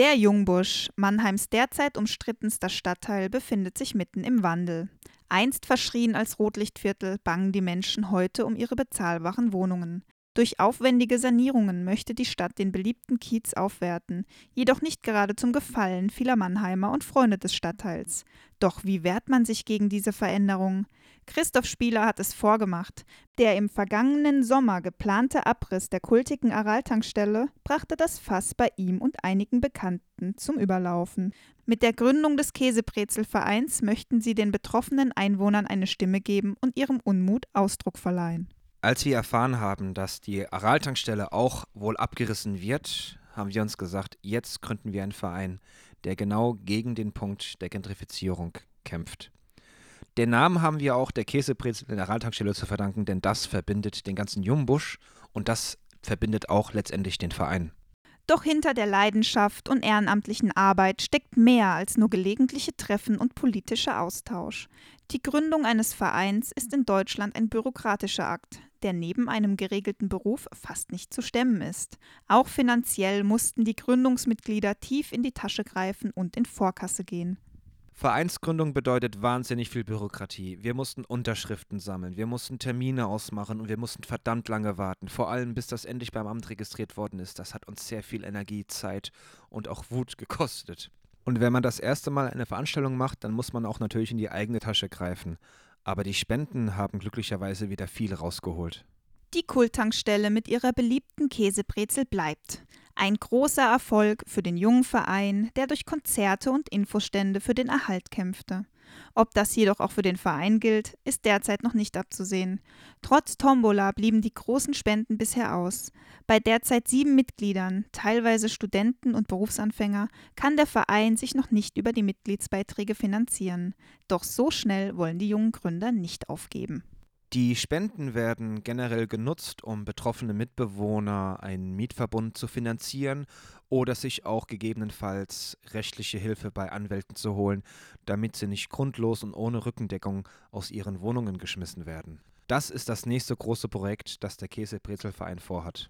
Der Jungbusch, Mannheims derzeit umstrittenster Stadtteil, befindet sich mitten im Wandel. Einst verschrien als Rotlichtviertel bangen die Menschen heute um ihre bezahlbaren Wohnungen. Durch aufwendige Sanierungen möchte die Stadt den beliebten Kiez aufwerten, jedoch nicht gerade zum Gefallen vieler Mannheimer und Freunde des Stadtteils. Doch wie wehrt man sich gegen diese Veränderung? Christoph Spieler hat es vorgemacht. Der im vergangenen Sommer geplante Abriss der kultigen Araltankstelle brachte das Fass bei ihm und einigen Bekannten zum Überlaufen. Mit der Gründung des Käsebrezelvereins möchten sie den betroffenen Einwohnern eine Stimme geben und ihrem Unmut Ausdruck verleihen. Als wir erfahren haben, dass die Araltankstelle auch wohl abgerissen wird, haben wir uns gesagt, jetzt gründen wir einen Verein, der genau gegen den Punkt der Gentrifizierung kämpft. Den Namen haben wir auch der Käsebrezel in der Araltankstelle zu verdanken, denn das verbindet den ganzen Jungbusch und das verbindet auch letztendlich den Verein. Doch hinter der Leidenschaft und ehrenamtlichen Arbeit steckt mehr als nur gelegentliche Treffen und politischer Austausch. Die Gründung eines Vereins ist in Deutschland ein bürokratischer Akt, der neben einem geregelten Beruf fast nicht zu stemmen ist. Auch finanziell mussten die Gründungsmitglieder tief in die Tasche greifen und in Vorkasse gehen. Vereinsgründung bedeutet wahnsinnig viel Bürokratie. Wir mussten Unterschriften sammeln, wir mussten Termine ausmachen und wir mussten verdammt lange warten. Vor allem, bis das endlich beim Amt registriert worden ist. Das hat uns sehr viel Energie, Zeit und auch Wut gekostet. Und wenn man das erste Mal eine Veranstaltung macht, dann muss man auch natürlich in die eigene Tasche greifen. Aber die Spenden haben glücklicherweise wieder viel rausgeholt. Die Kultankstelle mit ihrer beliebten Käsebrezel bleibt. Ein großer Erfolg für den jungen Verein, der durch Konzerte und Infostände für den Erhalt kämpfte. Ob das jedoch auch für den Verein gilt, ist derzeit noch nicht abzusehen. Trotz Tombola blieben die großen Spenden bisher aus. Bei derzeit sieben Mitgliedern, teilweise Studenten und Berufsanfänger, kann der Verein sich noch nicht über die Mitgliedsbeiträge finanzieren. Doch so schnell wollen die jungen Gründer nicht aufgeben. Die Spenden werden generell genutzt, um betroffene Mitbewohner einen Mietverbund zu finanzieren oder sich auch gegebenenfalls rechtliche Hilfe bei Anwälten zu holen, damit sie nicht grundlos und ohne Rückendeckung aus ihren Wohnungen geschmissen werden. Das ist das nächste große Projekt, das der Käsebrezelverein vorhat.